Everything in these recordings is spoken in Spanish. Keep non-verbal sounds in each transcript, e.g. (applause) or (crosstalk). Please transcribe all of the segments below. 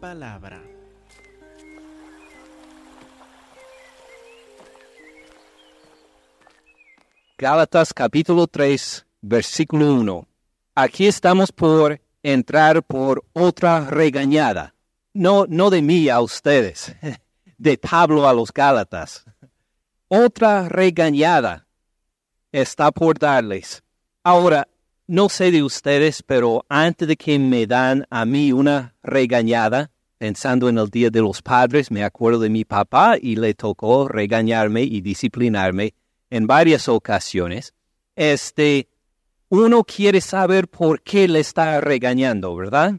palabra. Gálatas capítulo 3, versículo 1. Aquí estamos por entrar por otra regañada. No, no de mí a ustedes, (laughs) de Pablo a los Gálatas. Otra regañada está por darles. Ahora, no sé de ustedes, pero antes de que me dan a mí una regañada, pensando en el Día de los Padres, me acuerdo de mi papá y le tocó regañarme y disciplinarme en varias ocasiones. Este, uno quiere saber por qué le está regañando, ¿verdad?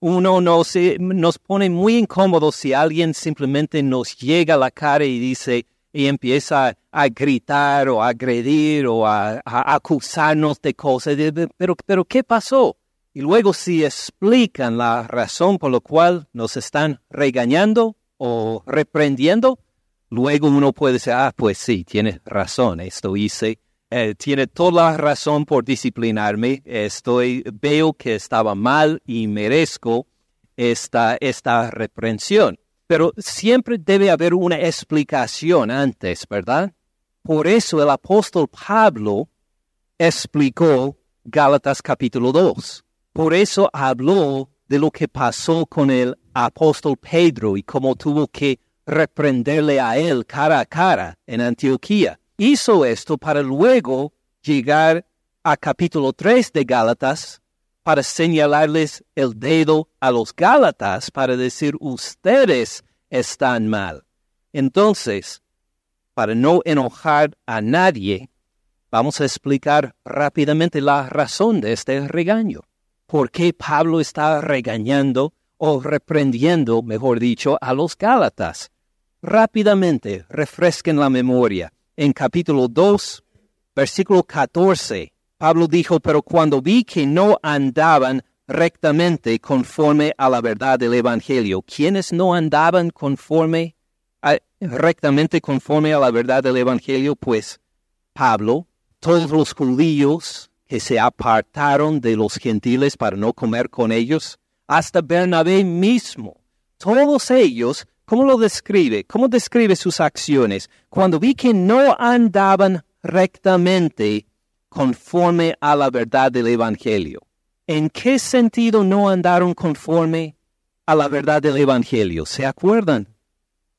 Uno nos pone muy incómodos si alguien simplemente nos llega a la cara y dice, y empieza a gritar o a agredir o a, acusarnos de cosas. Pero, pero, ¿qué pasó? Y luego si explican la razón por la cual nos están regañando o reprendiendo, luego uno puede decir, ah, pues sí, tiene razón, esto hice, eh, tiene toda la razón por disciplinarme, estoy, veo que estaba mal y merezco esta, esta reprensión. Pero siempre debe haber una explicación antes, ¿verdad? Por eso el apóstol Pablo explicó Gálatas capítulo 2. Por eso habló de lo que pasó con el apóstol Pedro y cómo tuvo que reprenderle a él cara a cara en Antioquía. Hizo esto para luego llegar a capítulo 3 de Gálatas para señalarles el dedo a los Gálatas para decir ustedes están mal. Entonces, para no enojar a nadie, vamos a explicar rápidamente la razón de este regaño. ¿Por qué Pablo está regañando o reprendiendo, mejor dicho, a los Gálatas? Rápidamente refresquen la memoria. En capítulo 2, versículo 14, Pablo dijo, pero cuando vi que no andaban rectamente conforme a la verdad del Evangelio, quienes no andaban conforme rectamente conforme a la verdad del Evangelio, pues Pablo, todos los judíos que se apartaron de los gentiles para no comer con ellos, hasta Bernabé mismo, todos ellos, ¿cómo lo describe? ¿Cómo describe sus acciones? Cuando vi que no andaban rectamente conforme a la verdad del Evangelio. ¿En qué sentido no andaron conforme a la verdad del Evangelio? ¿Se acuerdan?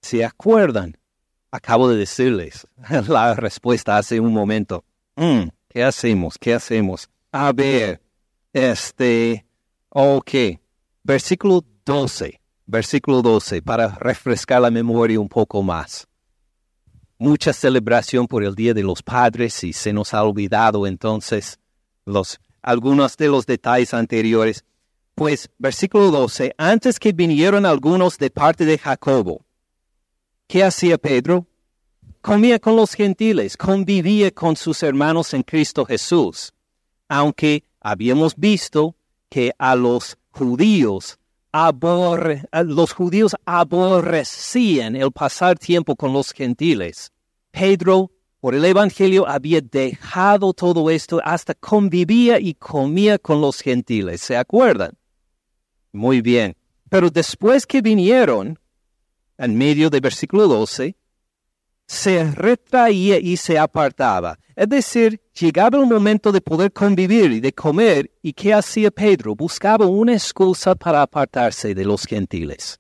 ¿Se acuerdan? Acabo de decirles (laughs) la respuesta hace un momento. Mm, ¿Qué hacemos? ¿Qué hacemos? A ver, este, ok, versículo 12, versículo 12, para refrescar la memoria un poco más mucha celebración por el Día de los Padres y se nos ha olvidado entonces los, algunos de los detalles anteriores. Pues, versículo 12, antes que vinieron algunos de parte de Jacobo, ¿qué hacía Pedro? Comía con los gentiles, convivía con sus hermanos en Cristo Jesús, aunque habíamos visto que a los judíos los judíos aborrecían el pasar tiempo con los gentiles. Pedro, por el Evangelio, había dejado todo esto hasta convivía y comía con los gentiles. ¿Se acuerdan? Muy bien. Pero después que vinieron, en medio del versículo 12, se retraía y se apartaba. Es decir, llegaba el momento de poder convivir y de comer, y ¿qué hacía Pedro? Buscaba una excusa para apartarse de los gentiles.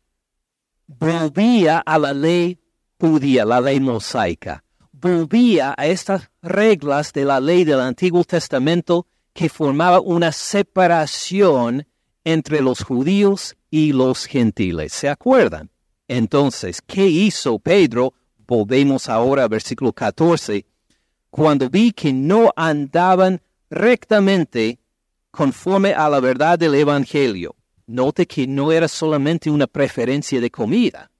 Volvía a la ley judía, la ley mosaica. Volvía a estas reglas de la ley del Antiguo Testamento que formaba una separación entre los judíos y los gentiles. ¿Se acuerdan? Entonces, ¿qué hizo Pedro? Volvemos ahora al versículo 14. Cuando vi que no andaban rectamente conforme a la verdad del Evangelio. Note que no era solamente una preferencia de comida,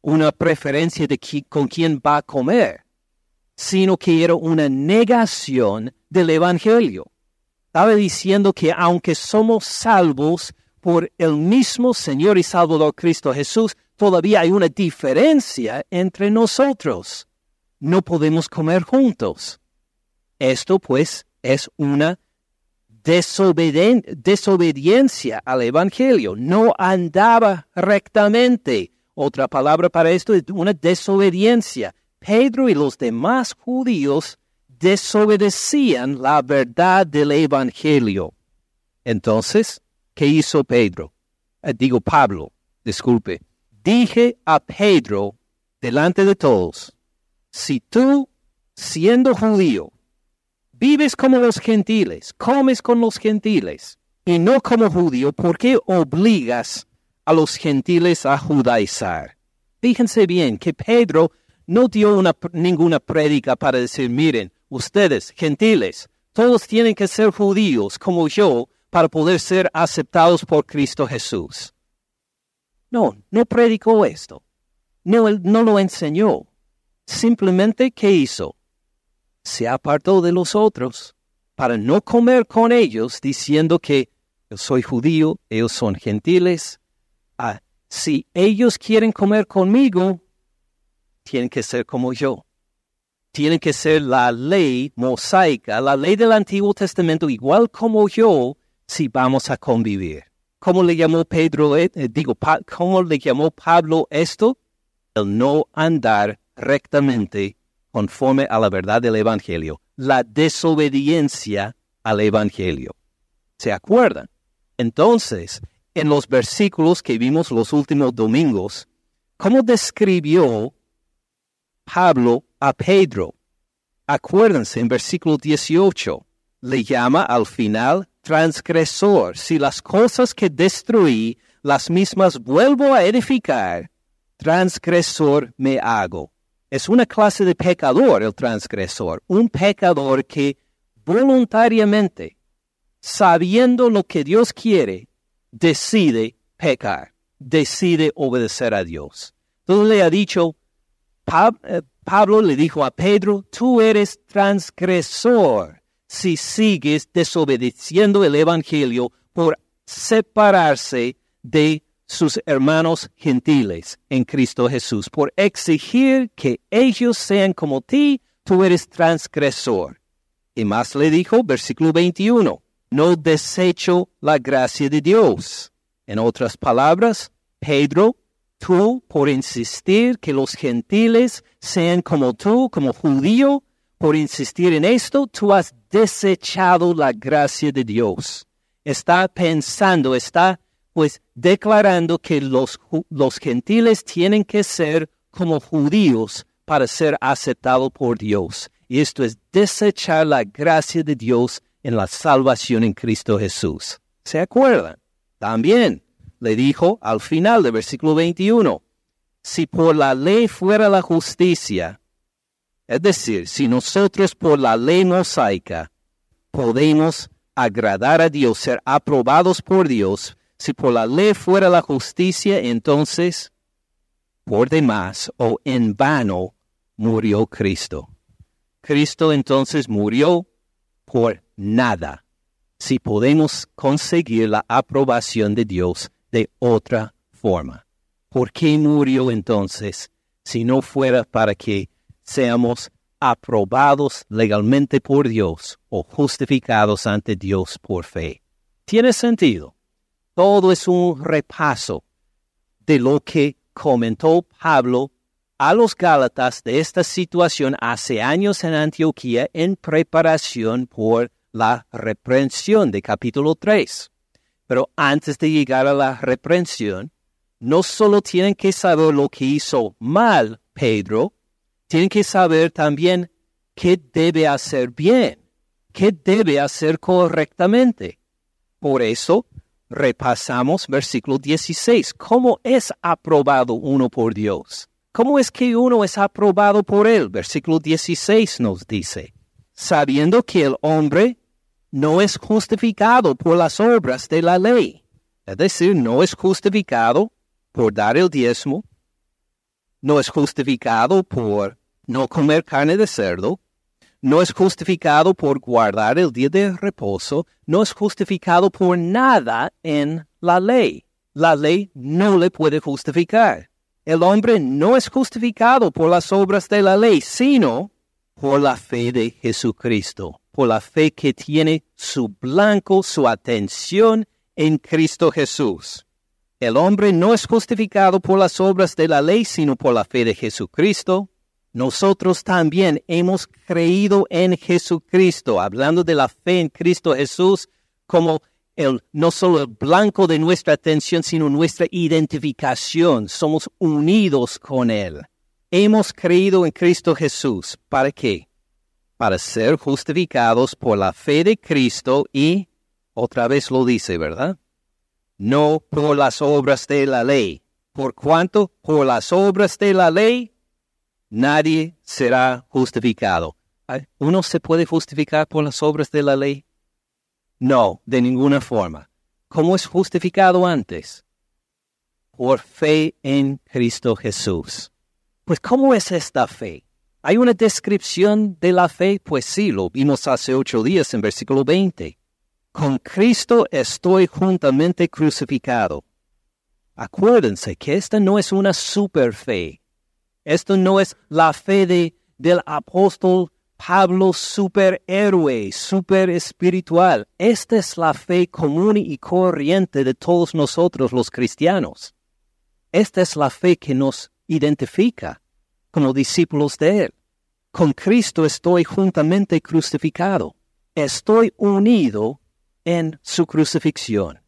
una preferencia de con quién va a comer, sino que era una negación del Evangelio. Estaba diciendo que aunque somos salvos por el mismo Señor y Salvador Cristo Jesús, todavía hay una diferencia entre nosotros. No podemos comer juntos. Esto pues es una desobediencia al Evangelio, no andaba rectamente. Otra palabra para esto es una desobediencia. Pedro y los demás judíos desobedecían la verdad del Evangelio. Entonces, ¿qué hizo Pedro? Eh, digo Pablo, disculpe. Dije a Pedro delante de todos, si tú, siendo judío, vives como los gentiles, comes con los gentiles, y no como judío, ¿por qué obligas a los gentiles a judaizar? Fíjense bien que Pedro no dio ninguna prédica para decir, miren, ustedes, gentiles, todos tienen que ser judíos como yo para poder ser aceptados por Cristo Jesús. No, no predicó esto. No, no lo enseñó. Simplemente, ¿qué hizo? Se apartó de los otros para no comer con ellos diciendo que yo soy judío, ellos son gentiles. Ah, si ellos quieren comer conmigo, tienen que ser como yo. Tienen que ser la ley mosaica, la ley del Antiguo Testamento, igual como yo, si vamos a convivir. ¿Cómo le llamó Pedro, eh, eh, digo, cómo le llamó Pablo esto? El no andar rectamente conforme a la verdad del Evangelio, la desobediencia al Evangelio. ¿Se acuerdan? Entonces, en los versículos que vimos los últimos domingos, ¿cómo describió Pablo a Pedro? Acuérdense en versículo 18, le llama al final transgresor. Si las cosas que destruí, las mismas vuelvo a edificar, transgresor me hago. Es una clase de pecador el transgresor, un pecador que voluntariamente, sabiendo lo que Dios quiere, decide pecar, decide obedecer a Dios. Entonces le ha dicho, eh, Pablo le dijo a Pedro, tú eres transgresor si sigues desobedeciendo el Evangelio por separarse de sus hermanos gentiles en Cristo Jesús, por exigir que ellos sean como ti, tú eres transgresor. Y más le dijo, versículo 21, no desecho la gracia de Dios. En otras palabras, Pedro, tú por insistir que los gentiles sean como tú, como judío, por insistir en esto, tú has desechado la gracia de Dios. Está pensando, está pues declarando que los, los gentiles tienen que ser como judíos para ser aceptados por Dios. Y esto es desechar la gracia de Dios en la salvación en Cristo Jesús. ¿Se acuerdan? También le dijo al final del versículo 21, si por la ley fuera la justicia, es decir, si nosotros por la ley mosaica podemos agradar a Dios, ser aprobados por Dios, si por la ley fuera la justicia, entonces por demás o en vano murió Cristo. Cristo entonces murió por nada, si podemos conseguir la aprobación de Dios de otra forma. ¿Por qué murió entonces si no fuera para que seamos aprobados legalmente por Dios o justificados ante Dios por fe. Tiene sentido. Todo es un repaso de lo que comentó Pablo a los Gálatas de esta situación hace años en Antioquía en preparación por la reprensión de capítulo 3. Pero antes de llegar a la reprensión, no solo tienen que saber lo que hizo mal Pedro, tienen que saber también qué debe hacer bien, qué debe hacer correctamente. Por eso, repasamos versículo 16. ¿Cómo es aprobado uno por Dios? ¿Cómo es que uno es aprobado por Él? Versículo 16 nos dice, sabiendo que el hombre no es justificado por las obras de la ley. Es decir, no es justificado por dar el diezmo, no es justificado por no comer carne de cerdo, no es justificado por guardar el día de reposo, no es justificado por nada en la ley. La ley no le puede justificar. El hombre no es justificado por las obras de la ley, sino por la fe de Jesucristo, por la fe que tiene su blanco, su atención en Cristo Jesús. El hombre no es justificado por las obras de la ley, sino por la fe de Jesucristo. Nosotros también hemos creído en Jesucristo, hablando de la fe en Cristo Jesús como el, no solo el blanco de nuestra atención, sino nuestra identificación. Somos unidos con Él. Hemos creído en Cristo Jesús. ¿Para qué? Para ser justificados por la fe de Cristo y, otra vez lo dice, ¿verdad? no por las obras de la ley. Por cuanto por las obras de la ley nadie será justificado. ¿Uno se puede justificar por las obras de la ley? No, de ninguna forma. ¿Cómo es justificado antes? Por fe en Cristo Jesús. Pues ¿cómo es esta fe? ¿Hay una descripción de la fe? Pues sí, lo vimos hace ocho días en versículo 20 con Cristo estoy juntamente crucificado. Acuérdense que esta no es una super fe. Esto no es la fe de, del apóstol Pablo superhéroe, super espiritual. Esta es la fe común y corriente de todos nosotros los cristianos. Esta es la fe que nos identifica como discípulos de Él. Con Cristo estoy juntamente crucificado. Estoy unido en su crucifixión.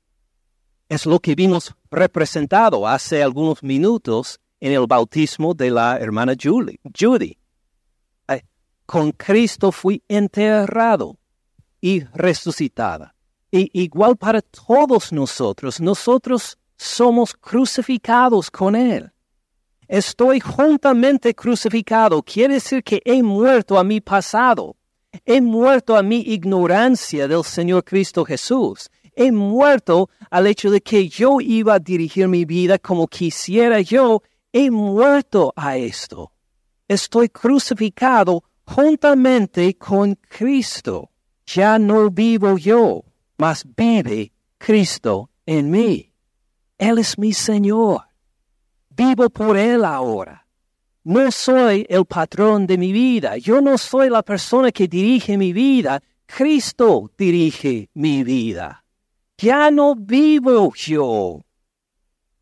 Es lo que vimos representado hace algunos minutos en el bautismo de la hermana Judy. Con Cristo fui enterrado y resucitada. Y igual para todos nosotros, nosotros somos crucificados con Él. Estoy juntamente crucificado, quiere decir que he muerto a mi pasado He muerto a mi ignorancia del Señor Cristo Jesús. He muerto al hecho de que yo iba a dirigir mi vida como quisiera yo. He muerto a esto. Estoy crucificado juntamente con Cristo. Ya no vivo yo, mas vive Cristo en mí. Él es mi Señor. Vivo por Él ahora. No soy el patrón de mi vida. Yo no soy la persona que dirige mi vida. Cristo dirige mi vida. Ya no vivo yo,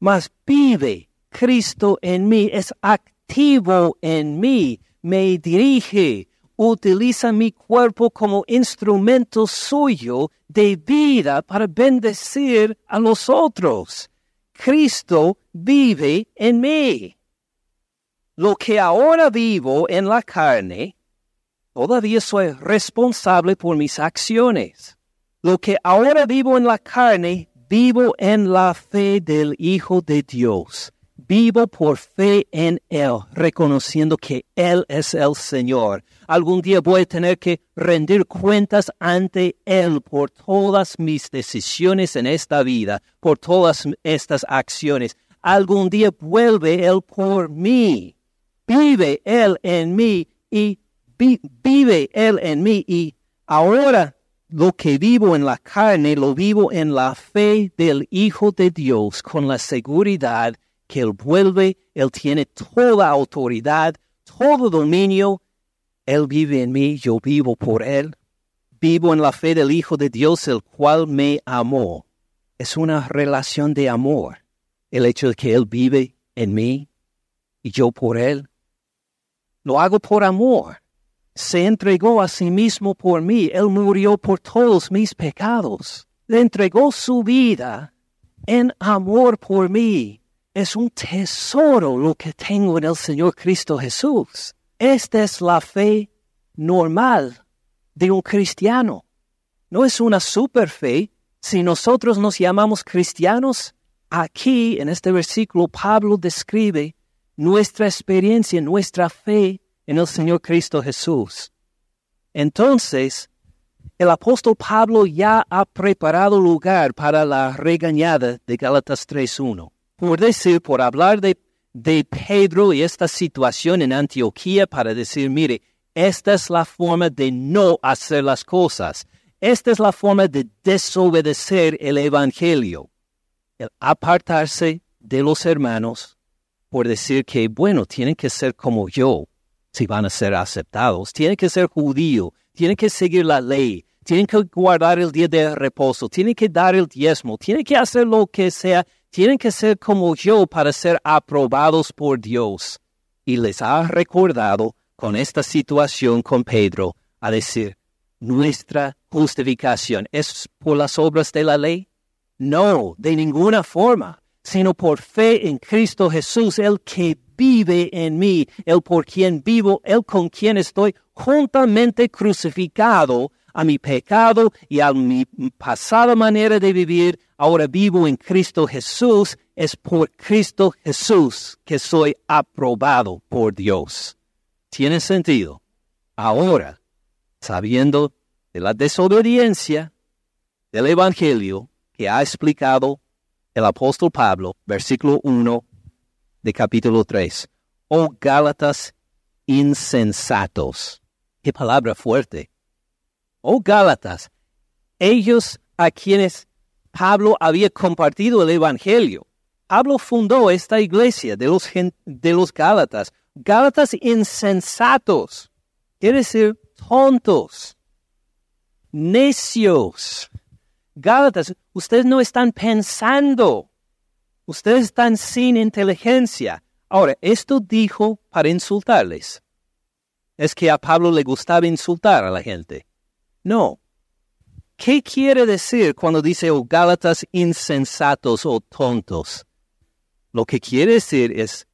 mas vive Cristo en mí, es activo en mí, me dirige, utiliza mi cuerpo como instrumento suyo de vida para bendecir a los otros. Cristo vive en mí. Lo que ahora vivo en la carne, todavía soy responsable por mis acciones. Lo que ahora vivo en la carne, vivo en la fe del Hijo de Dios. Vivo por fe en Él, reconociendo que Él es el Señor. Algún día voy a tener que rendir cuentas ante Él por todas mis decisiones en esta vida, por todas estas acciones. Algún día vuelve Él por mí vive Él en mí y vive Él en mí y ahora lo que vivo en la carne lo vivo en la fe del Hijo de Dios con la seguridad que Él vuelve, Él tiene toda autoridad, todo dominio, Él vive en mí, yo vivo por Él. Vivo en la fe del Hijo de Dios, el cual me amó. Es una relación de amor. El hecho de que Él vive en mí y yo por Él. Lo hago por amor. Se entregó a sí mismo por mí. Él murió por todos mis pecados. Le entregó su vida en amor por mí. Es un tesoro lo que tengo en el Señor Cristo Jesús. Esta es la fe normal de un cristiano. No es una super fe. Si nosotros nos llamamos cristianos, aquí en este versículo Pablo describe nuestra experiencia, nuestra fe en el Señor Cristo Jesús. Entonces, el apóstol Pablo ya ha preparado lugar para la regañada de Gálatas 3.1. Por decir, por hablar de, Pedro y esta situación en Antioquía, para decir, mire, esta es la forma de no hacer las cosas. Esta es la forma de desobedecer el Evangelio. El apartarse de los hermanos por decir que, bueno, tienen que ser como yo. si van a ser aceptados. Tienen que ser judío, tienen que seguir la ley, tienen que guardar el día de reposo, tienen que dar el diezmo, tienen que hacer lo que sea, tienen que ser como yo para ser aprobados por Dios. Y les ha recordado con esta situación con Pedro a decir, nuestra justificación es por las obras de la ley. No, de ninguna forma, sino por fe en Cristo Jesús, el que vive en mí, el por quien vivo, el con quien estoy juntamente crucificado a mi pecado y a mi pasada manera de vivir, ahora vivo en Cristo Jesús, es por Cristo Jesús que soy aprobado por Dios. ¿Tiene sentido? Ahora, sabiendo de la desobediencia del Evangelio que ha explicado el apóstol Pablo, versículo 1 de capítulo 3. Oh Gálatas insensatos. Qué palabra fuerte oh Gálatas, ellos a quienes Pablo había compartido el Evangelio. Pablo fundó esta iglesia de los, de los Gálatas. Gálatas insensatos, quiere decir tontos, necios. Gálatas, ustedes no están pensando, ustedes están sin inteligencia. Ahora, esto dijo para insultarles. Es que a Pablo le gustaba insultar a la gente. No. ¿Qué quiere decir cuando dice oh, Gálatas insensatos o tontos? Lo que quiere decir es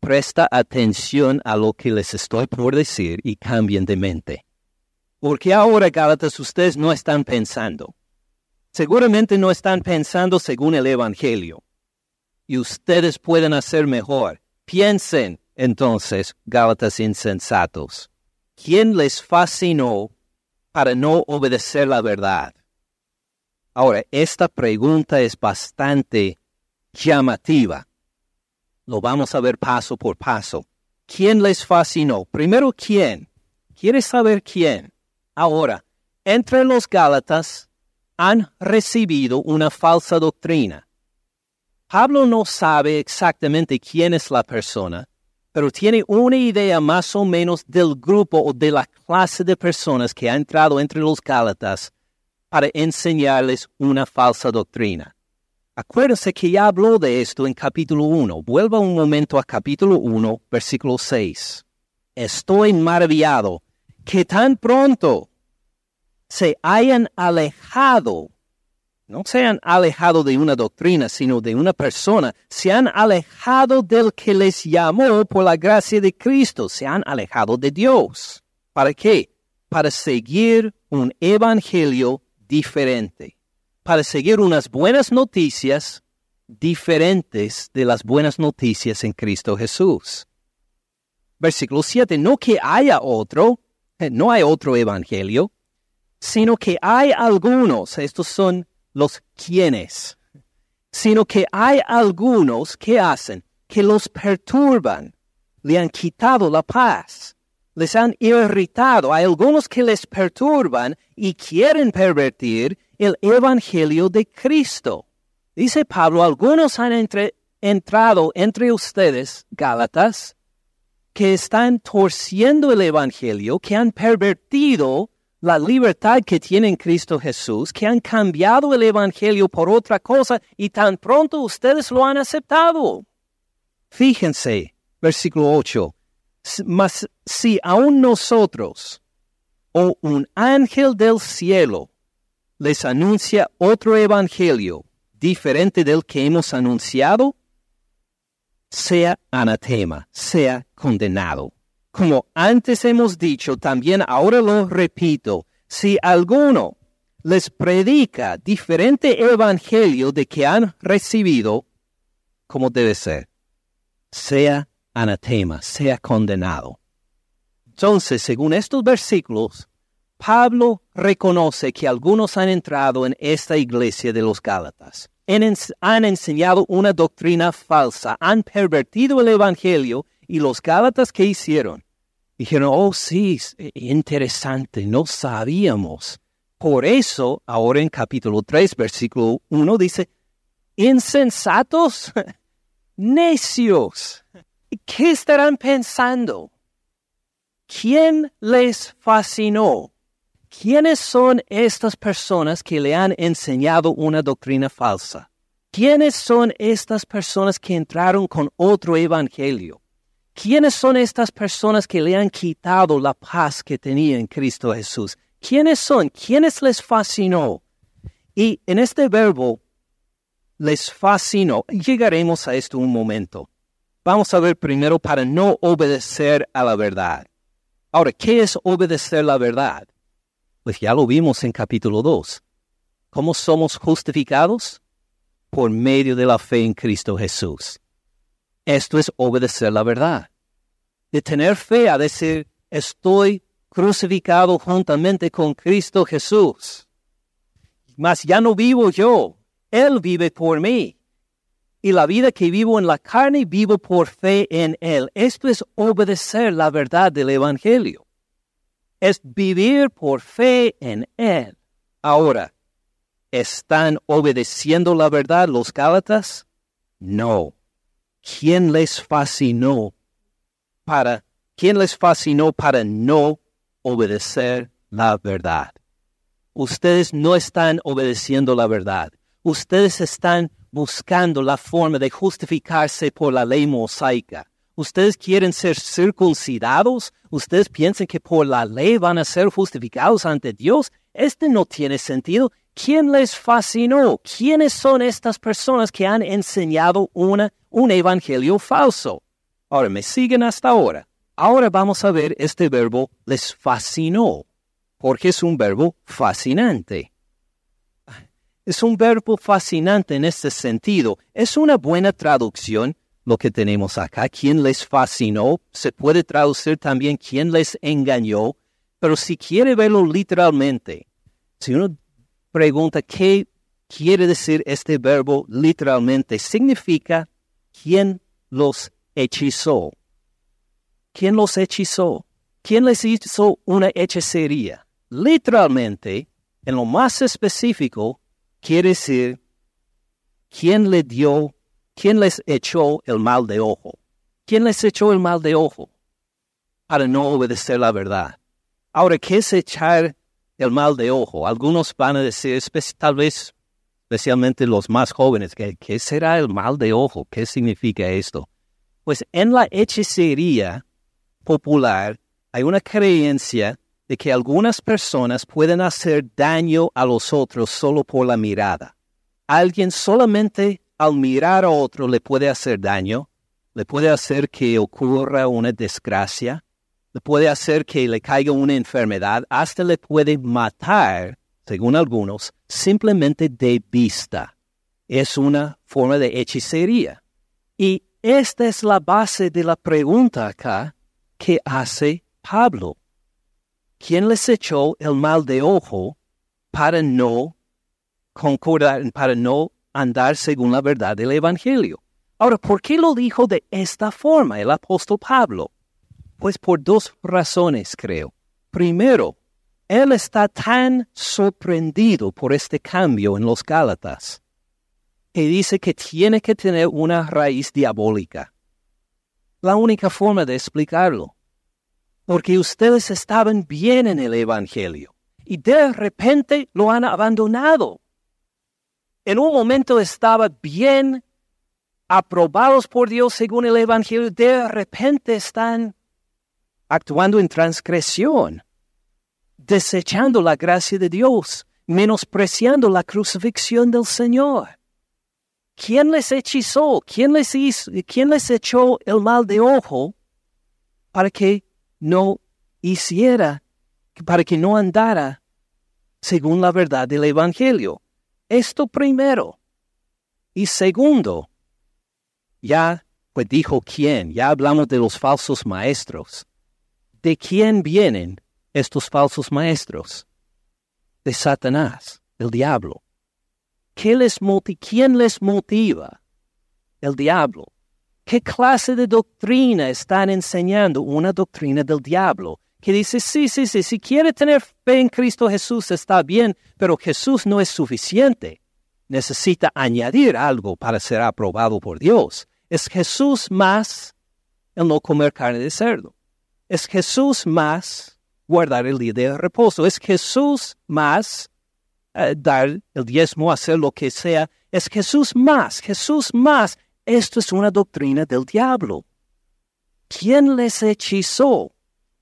presta atención a lo que les estoy por decir y cambien de mente. Porque ahora, Gálatas, ustedes no están pensando. Seguramente no están pensando según el Evangelio. Y ustedes pueden hacer mejor. Piensen, entonces, Gálatas insensatos. ¿Quién les fascinó para no obedecer la verdad. Ahora, esta pregunta es bastante llamativa. Lo vamos a ver paso por paso. ¿Quién les fascinó? Primero, ¿quién? ¿Quieres saber quién? Ahora, entre los Gálatas han recibido una falsa doctrina. Pablo no sabe exactamente quién es la persona, pero tiene una idea más o menos del grupo o de la clase de personas que ha entrado entre los Gálatas para enseñarles una falsa doctrina. Acuérdense que ya habló de esto en capítulo 1. Vuelva un momento a capítulo 1, versículo 6. Estoy maravillado que tan pronto se hayan alejado no se han alejado de una doctrina, sino de una persona. Se han alejado del que les llamó por la gracia de Cristo. Se han alejado de Dios. ¿Para qué? Para seguir un evangelio diferente. Para seguir unas buenas noticias diferentes de las buenas noticias en Cristo Jesús. Versículo 7. No que haya otro, eh, no hay otro evangelio, sino que hay algunos, estos son los quienes, sino que hay algunos que hacen, que los perturban, le han quitado la paz, les han irritado, hay algunos que les perturban y quieren pervertir el Evangelio de Cristo. Dice Pablo, algunos han entrado entre ustedes, Gálatas, que están torciendo el Evangelio, que han pervertido la libertad que tienen Cristo Jesús, que han cambiado el Evangelio por otra cosa y tan pronto ustedes lo han aceptado. Fíjense, versículo 8, mas si aún nosotros o un ángel del cielo les anuncia otro Evangelio diferente del que hemos anunciado, sea anatema, sea condenado. Como antes hemos dicho, también ahora lo repito, si alguno les predica diferente evangelio de que han recibido, como debe ser, sea anatema, sea condenado. Entonces, según estos versículos, Pablo reconoce que algunos han entrado en esta iglesia de los Gálatas, han enseñado una doctrina falsa, han pervertido el Evangelio y los Gálatas, ¿qué hicieron? Dijeron, oh sí, e, interesante, no sabíamos. Por eso, ahora en capítulo 3, versículo 1 dice, insensatos, (laughs) necios. ¿Qué estarán pensando? ¿quién les fascinó? ¿Quiénes son estas personas que le han enseñado una doctrina falsa? ¿Quiénes son estas personas que entraron con otro evangelio? ¿Quiénes son estas personas que le han quitado la paz que tenía en Cristo Jesús? ¿Quiénes son? ¿Quiénes les fascinó? Y en este verbo, les fascinó, llegaremos a esto un momento. Vamos a ver primero para no obedecer a la verdad. Ahora, ¿qué es obedecer la verdad? Pues ya lo vimos en capítulo 2. ¿Cómo somos justificados? Por medio de la fe en Cristo Jesús. Esto es obedecer la verdad. De tener fe a decir, estoy crucificado juntamente con Cristo Jesús. Mas ya no vivo yo, Él vive por mí. Y la vida que vivo en la carne, vivo por fe en Él. Esto es obedecer la verdad del Evangelio es vivir por fe en Él. Ahora, ¿están obedeciendo la verdad los Gálatas? No. ¿Quién les fascinó para, quién les fascinó para no obedecer la verdad? Ustedes no están obedeciendo la verdad. Ustedes están buscando la forma de justificarse por la ley mosaica. ¿Ustedes quieren ser circuncidados? ¿Ustedes piensan que por la ley van a ser justificados ante Dios? Este no tiene sentido. ¿Quién les fascinó? ¿Quiénes son estas personas que han enseñado una, un evangelio falso? Ahora, me siguen hasta ahora. Ahora vamos a ver este verbo les fascinó, porque es un verbo fascinante. Es un verbo fascinante en este sentido. Es una buena traducción lo que tenemos acá. ¿Quién les fascinó? Se puede traducir también quién les engañó. Pero si quiere verlo literalmente, si uno pregunta qué quiere decir este verbo literalmente, significa quién los hechizó. ¿Quién los hechizó? ¿Quién les hizo una hechicería? Literalmente, en lo más específico, quiere decir quién le dio ¿Quién les echó el mal de ojo? ¿Quién les echó el mal de ojo? Para no obedecer la verdad. Ahora, ¿qué es echar el mal de ojo? Algunos van a decir, tal vez, especialmente los más jóvenes, ¿qué será el mal de ojo? ¿Qué significa esto? Pues en la hechicería popular hay una creencia de que algunas personas pueden hacer daño a los otros solo por la mirada. Alguien solamente al mirar a otro le puede hacer daño, le puede hacer que ocurra una desgracia, le puede hacer que le caiga una enfermedad, hasta le puede matar, según algunos, simplemente de vista. Es una forma de hechicería. Y esta es la base de la pregunta acá que hace Pablo. ¿Quién les echó el mal de ojo para no concordar, para no andar según la verdad del Evangelio. Ahora, ¿por qué lo dijo de esta forma el apóstol Pablo? Pues por dos razones, creo. Primero, él está tan sorprendido por este cambio en los Gálatas y dice que tiene que tener una raíz diabólica. La única forma de explicarlo. Porque ustedes estaban bien en el Evangelio y de repente lo han abandonado en un momento estaba bien aprobados por Dios según el Evangelio, de repente están actuando en transgresión, desechando la gracia de Dios, menospreciando la crucifixión del Señor. ¿Quién les hechizó? ¿Quién les, hizo, ¿Quién les echó el mal de ojo para que no hiciera, para que no andara según la verdad del Evangelio? Esto primero. Y segundo, ya pues dijo quién, ya hablamos de los falsos maestros. ¿De quién vienen estos falsos maestros? De Satanás, el diablo. ¿Qué les ¿Quién les motiva? El diablo. ¿Qué clase de doctrina están enseñando? Una doctrina del diablo que dice, sí, sí, sí, si quiere tener fe en Cristo Jesús está bien, pero Jesús no es suficiente. Necesita añadir algo para ser aprobado por Dios. Es Jesús más el no comer carne de cerdo. Es Jesús más guardar el día de reposo. Es Jesús más eh, dar el diezmo, hacer lo que sea. Es Jesús más, Jesús más. Esto es una doctrina del diablo. ¿Quién les hechizó?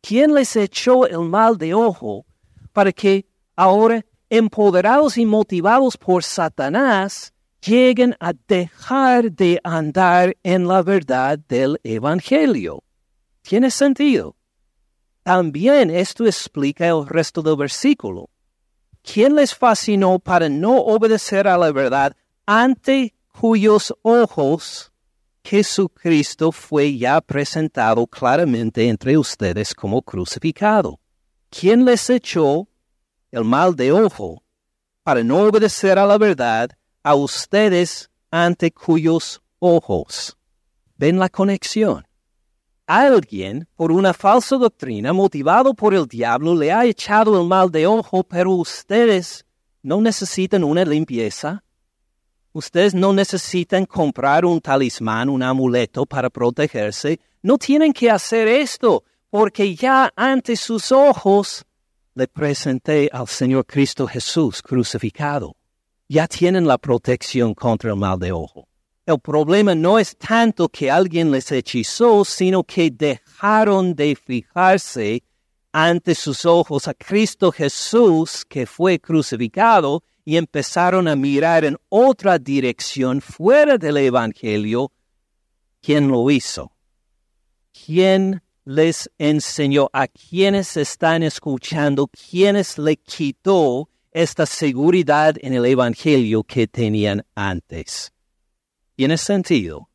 ¿Quién les echó el mal de ojo para que ahora, empoderados y motivados por Satanás, lleguen a dejar de andar en la verdad del Evangelio? Tiene sentido. También esto explica el resto del versículo. ¿Quién les fascinó para no obedecer a la verdad ante cuyos ojos Jesucristo fue ya presentado claramente entre ustedes como crucificado. ¿Quién les echó el mal de ojo para no obedecer a la verdad a ustedes ante cuyos ojos? ¿Ven la conexión? Alguien, por una falsa doctrina, motivado por el diablo, le ha echado el mal de ojo, pero ustedes no necesitan una limpieza Ustedes no necesitan comprar un talismán, un amuleto para protegerse. No tienen que hacer esto, porque ya ante sus ojos le presenté al Señor Cristo Jesús crucificado. Ya tienen la protección contra el mal de ojo. El problema no es tanto que alguien les hechizó, sino que dejaron de fijarse ante sus ojos a Cristo Jesús que fue crucificado y empezaron a mirar en otra dirección fuera del Evangelio, ¿quién lo hizo? ¿Quién les enseñó a quienes están escuchando, quiénes le quitó esta seguridad en el Evangelio que tenían antes? Tiene sentido,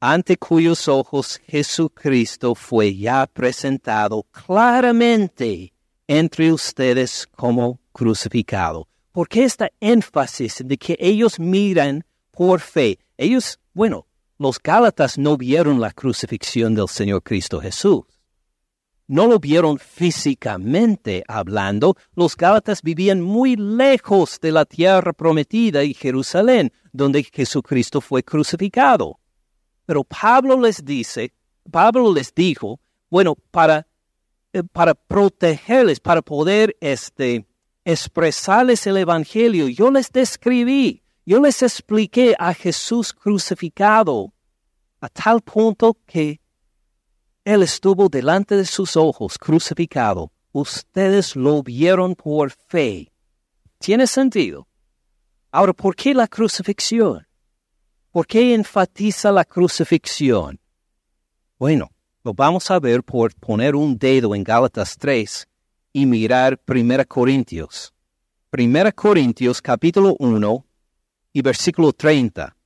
ante cuyos ojos Jesucristo fue ya presentado claramente entre ustedes como crucificado. ¿Por qué esta énfasis de que ellos miran por fe? Ellos, bueno, los Gálatas no vieron la crucifixión del Señor Cristo Jesús. No lo vieron físicamente hablando. Los Gálatas vivían muy lejos de la tierra prometida y Jerusalén, donde Jesucristo fue crucificado. Pero Pablo les dice, Pablo les dijo, bueno, para, eh, para protegerles, para poder este, expresarles el Evangelio. Yo les describí, yo les expliqué a Jesús crucificado a tal punto que Él estuvo delante de sus ojos crucificado. Ustedes lo vieron por fe. ¿Tiene sentido? Ahora, ¿por qué la crucifixión? ¿Por qué enfatiza la crucifixión? Bueno, lo vamos a ver por poner un dedo en Gálatas 3 y mirar 1 Corintios. 1 Corintios capítulo 1 y versículo 30.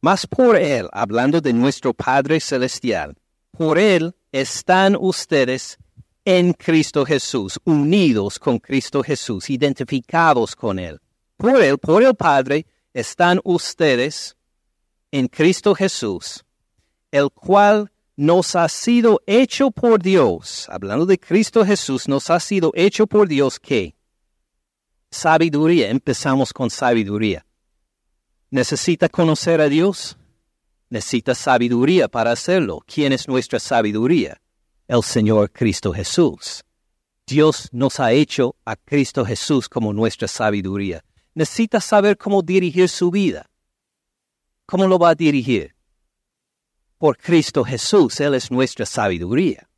Mas por Él, hablando de nuestro Padre Celestial, por Él están ustedes en Cristo Jesús, unidos con Cristo Jesús, identificados con Él. Por Él, por el Padre, están ustedes en Cristo Jesús, el cual nos ha sido hecho por Dios, hablando de Cristo Jesús, nos ha sido hecho por Dios que sabiduría, empezamos con sabiduría. ¿Necesita conocer a Dios? Necesita sabiduría para hacerlo. ¿Quién es nuestra sabiduría? El Señor Cristo Jesús. Dios nos ha hecho a Cristo Jesús como nuestra sabiduría. Necesita saber cómo dirigir su vida. ¿Cómo lo va a dirigir? por Cristo Jesús. Él es nuestra sabiduría.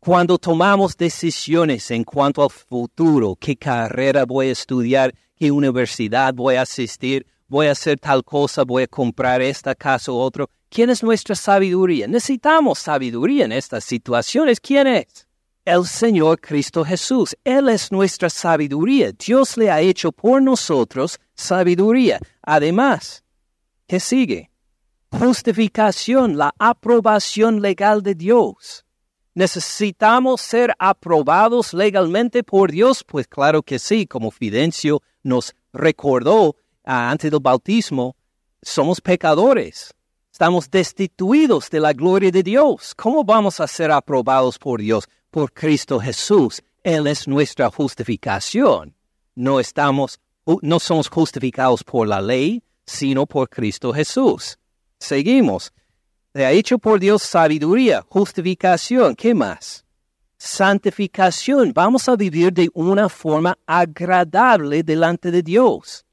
Cuando tomamos decisiones en cuanto al futuro, qué carrera voy a estudiar, qué universidad voy a asistir, voy a hacer tal cosa, voy a comprar esta casa u otro, ¿quién es nuestra sabiduría? Necesitamos sabiduría en estas situaciones. ¿Quién es? El Señor Cristo Jesús. Él es nuestra sabiduría. Dios le ha hecho por nosotros sabiduría. Además, ¿qué sigue? justificación, la aprobación legal de Dios. ¿Necesitamos ser aprobados legalmente por Dios? Pues claro que sí, como Fidencio nos recordó antes del bautismo, somos pecadores. Estamos destituidos de la gloria de Dios. ¿Cómo vamos a ser aprobados por Dios? Por Cristo Jesús. Él es nuestra justificación. No estamos, no somos justificados por la ley, sino por Cristo Jesús. Seguimos. Le ha hecho por Dios sabiduría, justificación. ¿Qué más? santificación. Vamos a vivir de una forma agradable delante de Dios.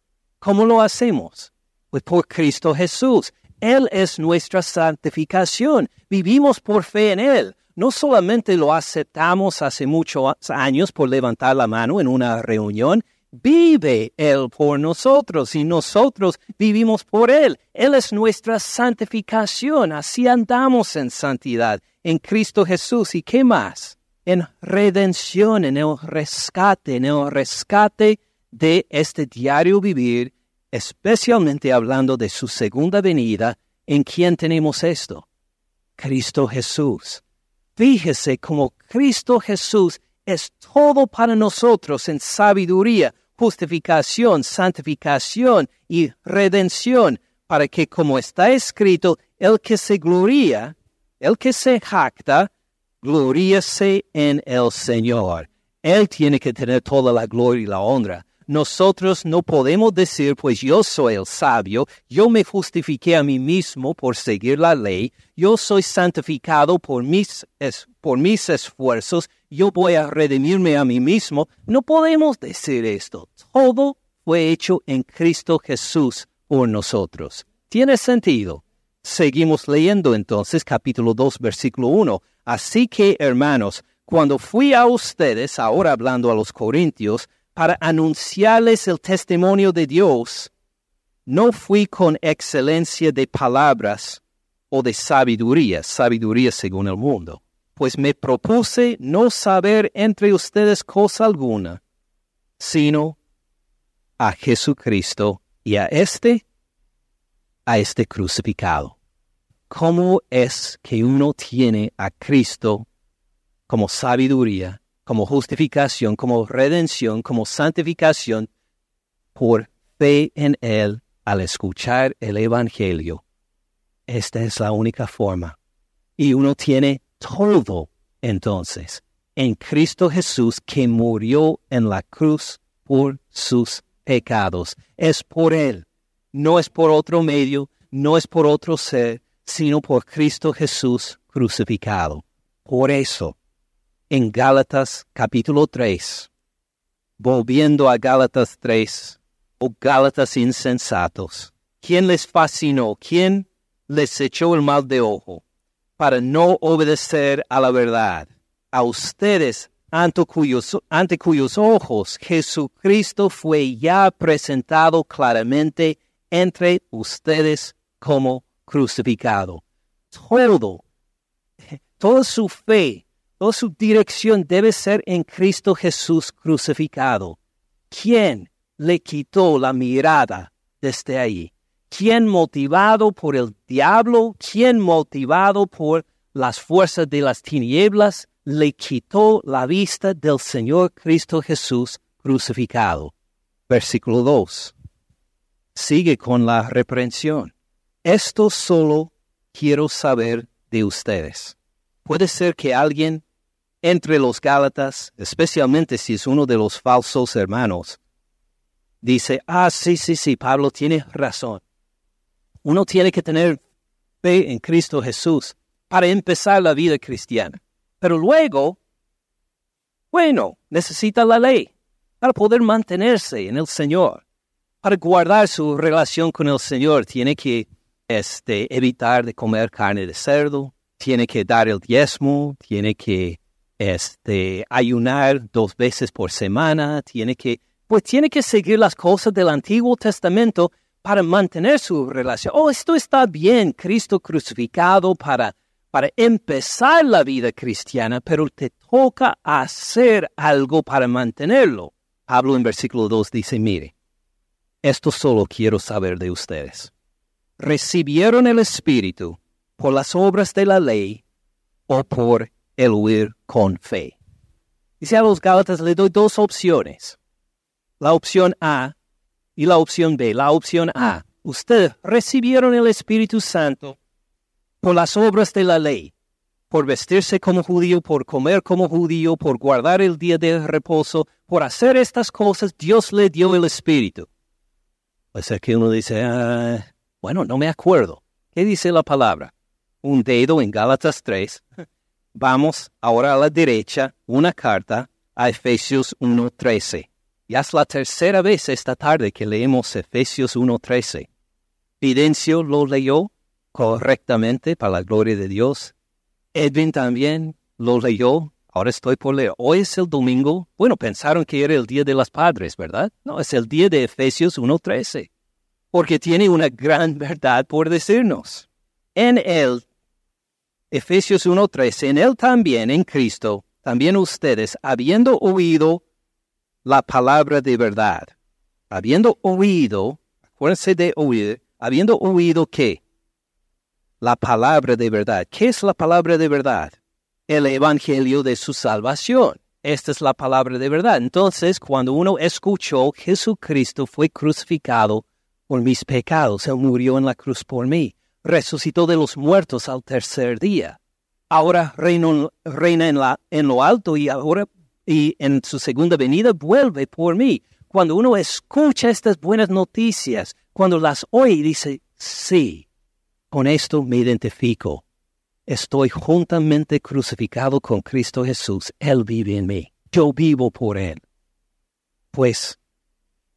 ¿Cómo lo hacemos? Pues por Cristo Jesús. Él es nuestra santificación. Vivimos por fe en Él. No solamente lo aceptamos hace muchos años por levantar la mano en una reunión, vive Él por nosotros y nosotros vivimos por Él. Él es nuestra santificación. Así andamos en santidad en Cristo Jesús. ¿Y qué más? En redención, en el rescate, en el rescate de este diario vivir, especialmente hablando de su segunda venida, ¿en quién tenemos esto? Cristo Jesús. Fíjese cómo Cristo Jesús es todo para nosotros en sabiduría, justificación, santificación y redención, para que, como está escrito, el que se gloría, el que se jacta, gloríese en el Señor. Él tiene que tener toda la gloria y la honra. Nosotros no podemos decir, pues yo soy el sabio, yo me justifiqué a mí mismo por seguir la ley, yo soy santificado por mis, por mis esfuerzos, yo voy a redimirme a mí mismo. No podemos decir esto. Todo fue hecho en Cristo Jesús por nosotros. ¿Tiene sentido? Seguimos leyendo entonces capítulo 2, versículo 1. Así que, hermanos, cuando fui a ustedes, ahora hablando a los corintios, para anunciarles el testimonio de Dios, no fui con excelencia de palabras o de sabiduría, sabiduría según el mundo, pues me propuse no saber entre ustedes cosa alguna, sino a Jesucristo y a este, a este crucificado. ¿Cómo es que uno tiene a Cristo como sabiduría como justificación, como redención, como santificación, por fe en Él al escuchar el Evangelio. Esta es la única forma. Y uno tiene todo entonces en Cristo Jesús que murió en la cruz por sus pecados. Es por Él, no es por otro medio, no es por otro ser, sino por Cristo Jesús crucificado. Por eso en Gálatas capítulo 3. Volviendo a Gálatas 3, o Gálatas insensatos, ¿quién les fascinó? ¿Quién les echó el mal de ojo para no obedecer a la verdad? A ustedes, ante cuyos, ante cuyos ojos Jesucristo fue ya presentado claramente entre ustedes como crucificado. Todo, (laughs) toda su fe Toda su dirección debe ser en Cristo Jesús crucificado. ¿Quién le quitó la mirada desde ahí? ¿Quién motivado por el diablo? ¿Quién motivado por las fuerzas de las tinieblas le quitó la vista del Señor Cristo Jesús crucificado? Versículo 2. Sigue con la reprensión. Esto solo quiero saber de ustedes. Puede ser que alguien entre los Gálatas, especialmente si es uno de los falsos hermanos, dice, ah, sí, sí, sí, Pablo tiene razón. Uno tiene que tener fe en Cristo Jesús para empezar la vida cristiana. Pero luego, bueno, necesita la ley para poder mantenerse en el Señor. Para guardar su relación con el Señor, tiene que este, evitar de comer carne de cerdo, tiene que dar el diezmo, tiene que este, ayunar dos veces por semana, tiene que, pues tiene que seguir las cosas del Antiguo Testamento para mantener su relación. Oh, esto está bien, Cristo crucificado para, para empezar la vida cristiana, pero te toca hacer algo para mantenerlo. Hablo en versículo 2 dice, mire, esto solo quiero saber de ustedes. ¿Recibieron el Espíritu por las obras de la ley o por el huir con fe. Dice a los Gálatas, le doy dos opciones. La opción A y la opción B. La opción A, ustedes recibieron el Espíritu Santo por las obras de la ley, por vestirse como judío, por comer como judío, por guardar el día de reposo, por hacer estas cosas, Dios le dio el Espíritu. Pues aquí uno dice, ah, bueno, no me acuerdo. ¿Qué dice la palabra? Un dedo en Gálatas 3 Vamos ahora a la derecha, una carta a Efesios 1.13. Ya es la tercera vez esta tarde que leemos Efesios 1.13. Fidencio lo leyó correctamente para la gloria de Dios. Edwin también lo leyó. Ahora estoy por leer. Hoy es el domingo. Bueno, pensaron que era el día de las padres, ¿verdad? No, es el día de Efesios 1.13. Porque tiene una gran verdad por decirnos. En él, Efesios 1.13, en él también, en Cristo, también ustedes, habiendo oído la palabra de verdad, habiendo oído, acuérdense de oír, habiendo oído qué? La palabra de verdad. ¿Qué es la palabra de verdad? El evangelio de su salvación. Esta es la palabra de verdad. Entonces, cuando uno escuchó, Jesucristo fue crucificado por mis pecados, Él murió en la cruz por mí, resucitó de los muertos al tercer día. Ahora reina, en, en lo alto y ahora y en su segunda venida vuelve por mí. Cuando uno escucha estas buenas noticias, cuando las oye, dice, sí, con esto me identifico. Estoy juntamente crucificado con Cristo Jesús. Él vive en mí. Yo vivo por Él. Pues,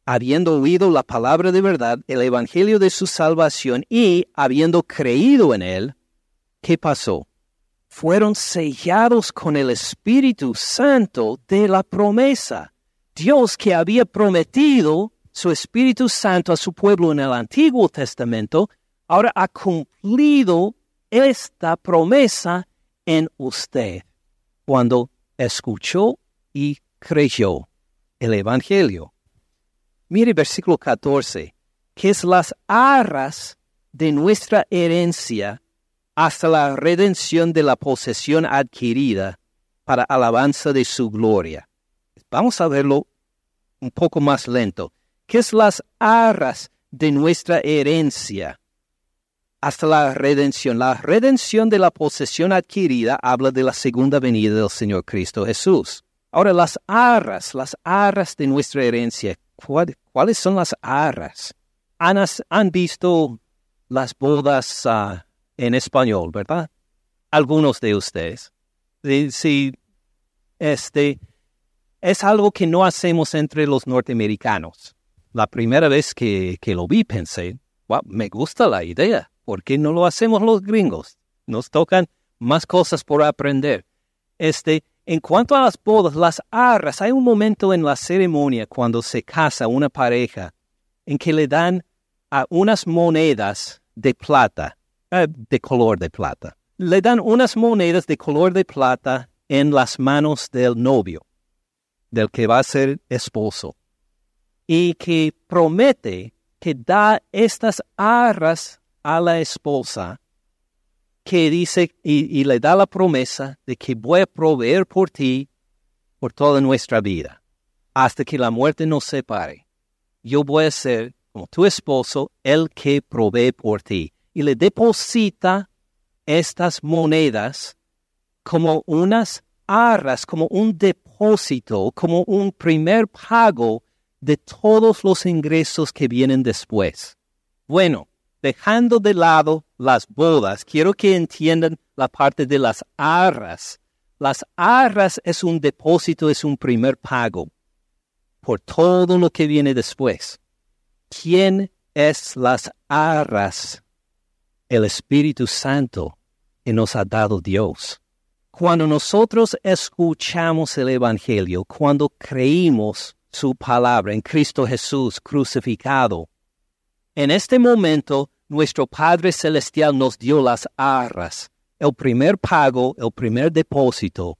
habiendo oído la palabra de verdad, el Evangelio de su salvación y habiendo creído en Él, ¿qué pasó? Fueron sellados con el Espíritu Santo de la promesa. Dios que había prometido su Espíritu Santo a su pueblo en el Antiguo Testamento, ahora ha cumplido esta promesa en usted cuando escuchó y creyó el Evangelio. Mire versículo 14, que es las arras de nuestra herencia hasta la redención de la posesión adquirida para alabanza de su gloria. Vamos a verlo un poco más lento que es las arras de nuestra herencia hasta la redención. La redención de la posesión adquirida habla de la segunda venida del Señor Cristo Jesús. Ahora, las arras, las arras de nuestra herencia, ¿cuáles son las arras? Han, han visto las bodas ah, en español, ¿verdad? Algunos de ustedes. Sí, este, es algo que no hacemos entre los norteamericanos la primera vez que, lo vi pensé, wow, me gusta la idea. ¿Por qué no lo hacemos los gringos? Nos tocan más cosas por aprender. Este, en cuanto a las bodas, las arras, hay un momento en la ceremonia cuando se casa una pareja en que le dan a unas monedas de plata, eh, de color de plata. Le dan unas monedas de color de plata en las manos del novio, del que va a ser esposo y que promete que da estas arras a la esposa, que dice y, le da la promesa de que voy a proveer por ti por toda nuestra vida, hasta que la muerte nos separe. Yo voy a ser como tu esposo, el que provee por ti. Y le deposita estas monedas como unas arras, como un depósito, como un primer pago de todos los ingresos que vienen después. Bueno, dejando de lado las bodas, quiero que entiendan la parte de las arras. Las arras es un depósito, es un primer pago por todo lo que viene después. ¿Quién es las arras? El Espíritu Santo que nos ha dado Dios. Cuando nosotros escuchamos el Evangelio, cuando creímos su palabra en Cristo Jesús crucificado. En este momento, nuestro Padre Celestial nos dio las arras, el primer pago, el primer depósito,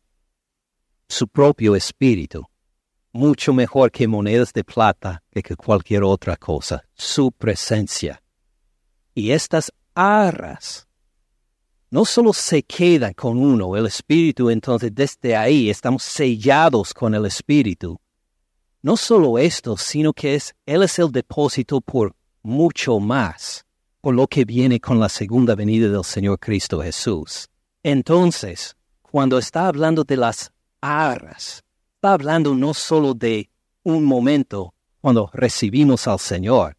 su propio espíritu, mucho mejor que monedas de plata que, que cualquier otra cosa, su presencia. Y estas arras no solo se quedan con uno, el espíritu, entonces desde ahí estamos sellados con el espíritu, no solo esto, sino que es, Él es el depósito por mucho más, por lo que viene con la segunda venida del Señor Cristo Jesús. Entonces, cuando está hablando de las arras, está hablando no solo de un momento cuando recibimos al Señor,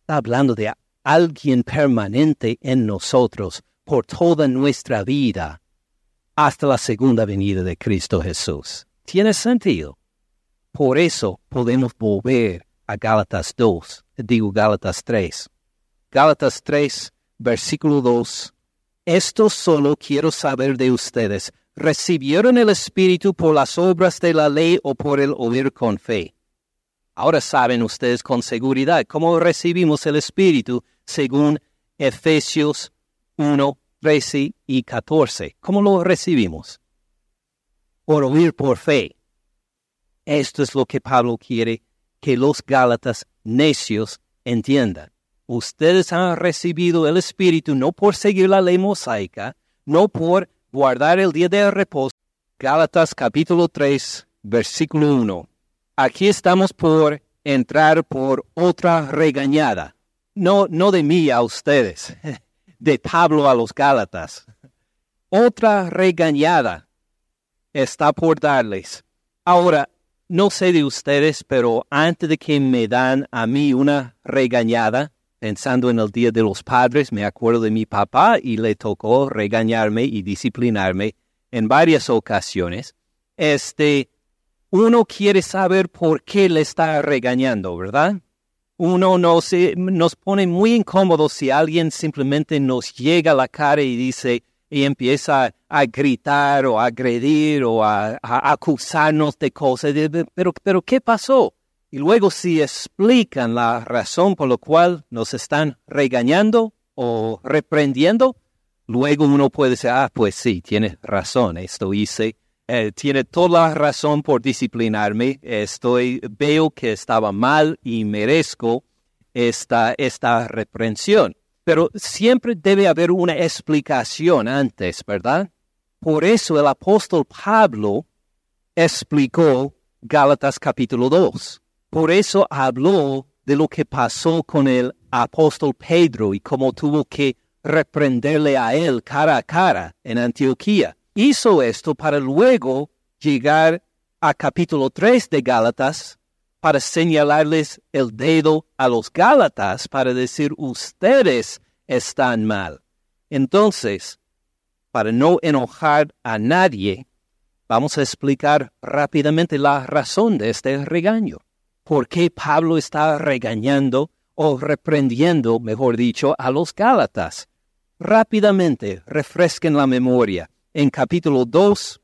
está hablando de alguien permanente en nosotros por toda nuestra vida, hasta la segunda venida de Cristo Jesús. Tiene sentido. Por eso podemos volver a Gálatas 2, digo Gálatas 3. Gálatas 3, versículo 2. Esto solo quiero saber de ustedes. ¿Recibieron el Espíritu por las obras de la ley o por el oír con fe? Ahora saben ustedes con seguridad cómo recibimos el Espíritu según Efesios 1, 13 y 14. ¿Cómo lo recibimos? Por oír por fe. Esto es lo que Pablo quiere que los Gálatas necios entiendan. Ustedes han recibido el Espíritu no por seguir la ley mosaica, no por guardar el día de reposo. Gálatas capítulo 3, versículo 1. Aquí estamos por entrar por otra regañada. No, no de mí a ustedes, (laughs) de Pablo a los Gálatas. Otra regañada está por darles. Ahora, no sé de ustedes, pero antes de que me dan a mí una regañada, pensando en el Día de los Padres, me acuerdo de mi papá y le tocó regañarme y disciplinarme en varias ocasiones. Este, uno quiere saber por qué le está regañando, ¿verdad? Uno no se, nos pone muy incómodos si alguien simplemente nos llega a la cara y dice, y empieza a gritar o a agredir o a, acusarnos de cosas. Pero, pero, ¿qué pasó? Y luego si explican la razón por la cual nos están regañando o reprendiendo, luego uno puede decir, ah, pues sí, tiene razón, esto hice, eh, tiene toda la razón por disciplinarme, estoy, veo que estaba mal y merezco esta, esta reprensión. Pero siempre debe haber una explicación antes, ¿verdad? Por eso el apóstol Pablo explicó Gálatas capítulo 2. Por eso habló de lo que pasó con el apóstol Pedro y cómo tuvo que reprenderle a él cara a cara en Antioquía. Hizo esto para luego llegar a capítulo 3 de Gálatas para señalarles el dedo a los Gálatas para decir ustedes están mal. Entonces, para no enojar a nadie, vamos a explicar rápidamente la razón de este regaño. ¿Por qué Pablo está regañando o reprendiendo, mejor dicho, a los Gálatas? Rápidamente refresquen la memoria. En capítulo 2,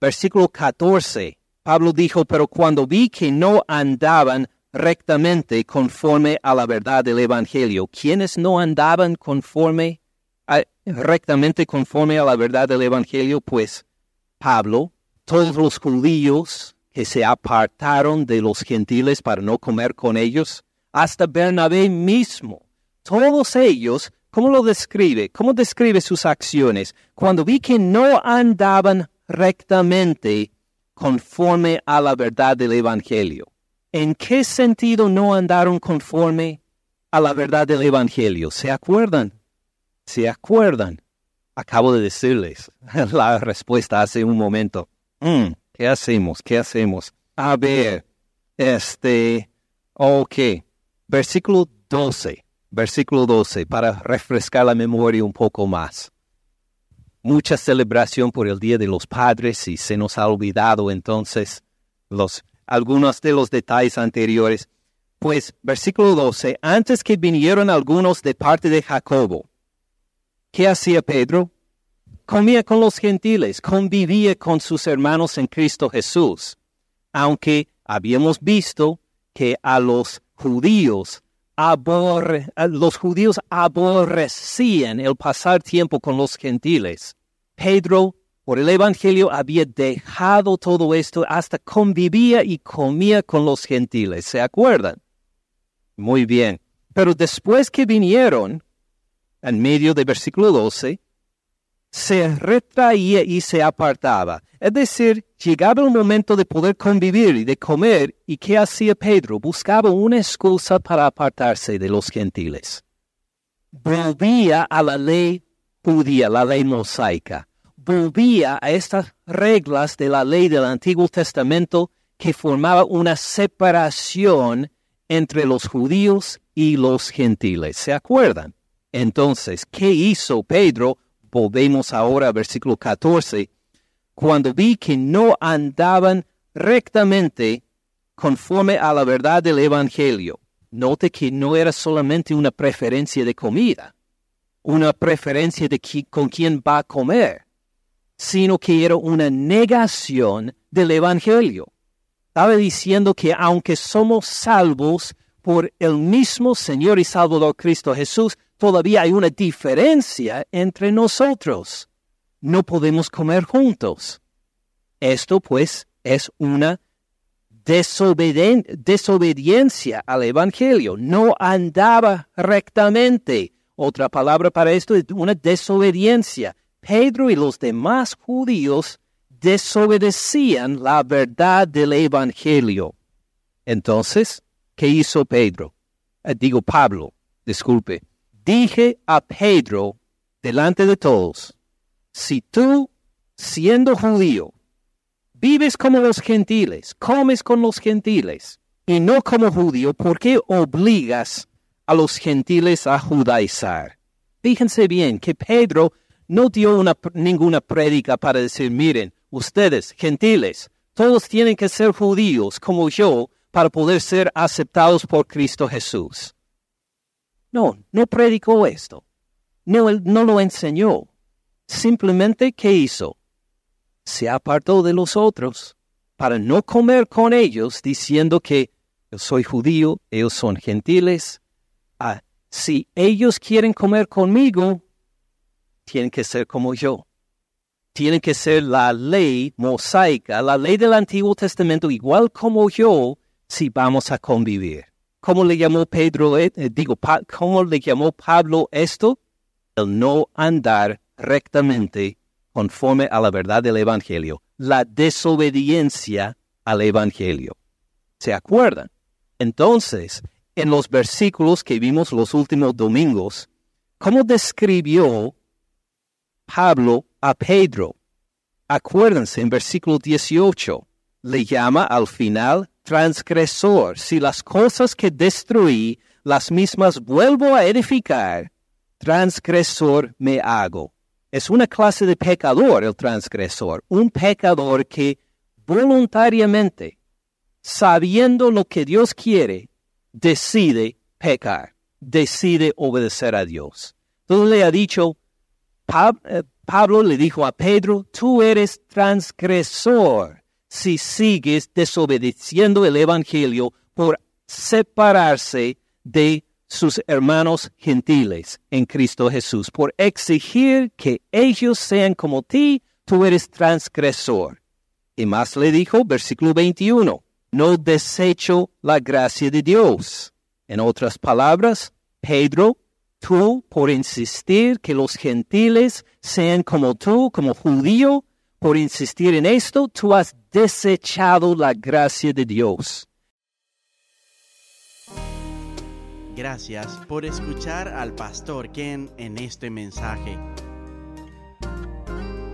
versículo 14, Pablo dijo, pero cuando vi que no andaban rectamente conforme a la verdad del Evangelio, quienes no andaban conforme rectamente conforme a la verdad del Evangelio, pues Pablo, todos los judíos que se apartaron de los gentiles para no comer con ellos, hasta Bernabé mismo, todos ellos, ¿cómo lo describe? ¿Cómo describe sus acciones? Cuando vi que no andaban rectamente conforme a la verdad del Evangelio. ¿En qué sentido no andaron conforme a la verdad del Evangelio? ¿Se acuerdan? ¿Se acuerdan? Acabo de decirles (laughs) la respuesta hace un momento. Mm, ¿Qué hacemos? ¿Qué hacemos? A ver, este, ok, versículo 12, versículo 12, para refrescar la memoria un poco más mucha celebración por el Día de los Padres y se nos ha olvidado entonces los, algunos de los detalles anteriores. Pues versículo 12, antes que vinieron algunos de parte de Jacobo, ¿qué hacía Pedro? Comía con los gentiles, convivía con sus hermanos en Cristo Jesús, aunque habíamos visto que a los judíos los judíos aborrecían el pasar tiempo con los gentiles. Pedro, por el Evangelio, había dejado todo esto hasta convivía y comía con los gentiles. ¿Se acuerdan? Muy bien. Pero después que vinieron, en medio del versículo 12, se retraía y se apartaba. Es decir, llegaba el momento de poder convivir y de comer, y ¿qué hacía Pedro? Buscaba una excusa para apartarse de los gentiles. Volvía a la ley judía, la ley mosaica. Volvía a estas reglas de la ley del Antiguo Testamento que formaba una separación entre los judíos y los gentiles. ¿Se acuerdan? Entonces, ¿qué hizo Pedro? Volvemos ahora al versículo 14. cuando vi que no andaban rectamente conforme a la verdad del Evangelio. Note que no era solamente una preferencia de comida, una preferencia de con quién va a comer, sino que era una negación del Evangelio. Estaba diciendo que aunque somos salvos por el mismo Señor y Salvador Cristo Jesús, todavía hay una diferencia entre nosotros. No podemos comer juntos. Esto pues es una desobediencia al Evangelio. No andaba rectamente. Otra palabra para esto es una desobediencia. Pedro y los demás judíos desobedecían la verdad del Evangelio. Entonces, ¿qué hizo Pedro? Eh, digo Pablo, disculpe. Dije a Pedro delante de todos, si tú, siendo judío, vives como los gentiles, comes con los gentiles, y no como judío, ¿por qué obligas a los gentiles a judaizar? Fíjense bien que Pedro no dio ninguna prédica para decir, miren, ustedes, gentiles, todos tienen que ser judíos como yo para poder ser aceptados por Cristo Jesús. No, no predicó esto. No, no lo enseñó. Simplemente, ¿qué hizo? Se apartó de los otros para no comer con ellos diciendo que yo soy judío, ellos son gentiles. Ah, si ellos quieren comer conmigo, tienen que ser como yo. Tienen que ser la ley mosaica, la ley del Antiguo Testamento, igual como yo, si vamos a convivir. ¿Cómo le llamó Pedro, eh, eh, digo, cómo le llamó Pablo esto? El no andar rectamente conforme a la verdad del Evangelio, la desobediencia al Evangelio. ¿Se acuerdan? Entonces, en los versículos que vimos los últimos domingos, ¿cómo describió Pablo a Pedro. Acuérdense, en versículo 18, le llama al final transgresor. Si las cosas que destruí, las mismas vuelvo a edificar, transgresor me hago. Es una clase de pecador el transgresor, un pecador que voluntariamente, sabiendo lo que Dios quiere, decide pecar, decide obedecer a Dios. Entonces le ha dicho, eh, Pablo le dijo a Pedro, tú eres transgresor si sigues desobedeciendo el Evangelio por separarse de sus hermanos gentiles en Cristo Jesús, por exigir que ellos sean como ti, tú eres transgresor. Y más le dijo, versículo 21, no desecho la gracia de Dios. En otras palabras, Pedro Tú, por insistir que los gentiles sean como tú, como judío, por insistir en esto, tú has desechado la gracia de Dios. Gracias por escuchar al pastor Ken en este mensaje.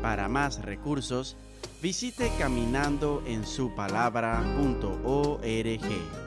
Para más recursos, visite caminandoensupalabra.org.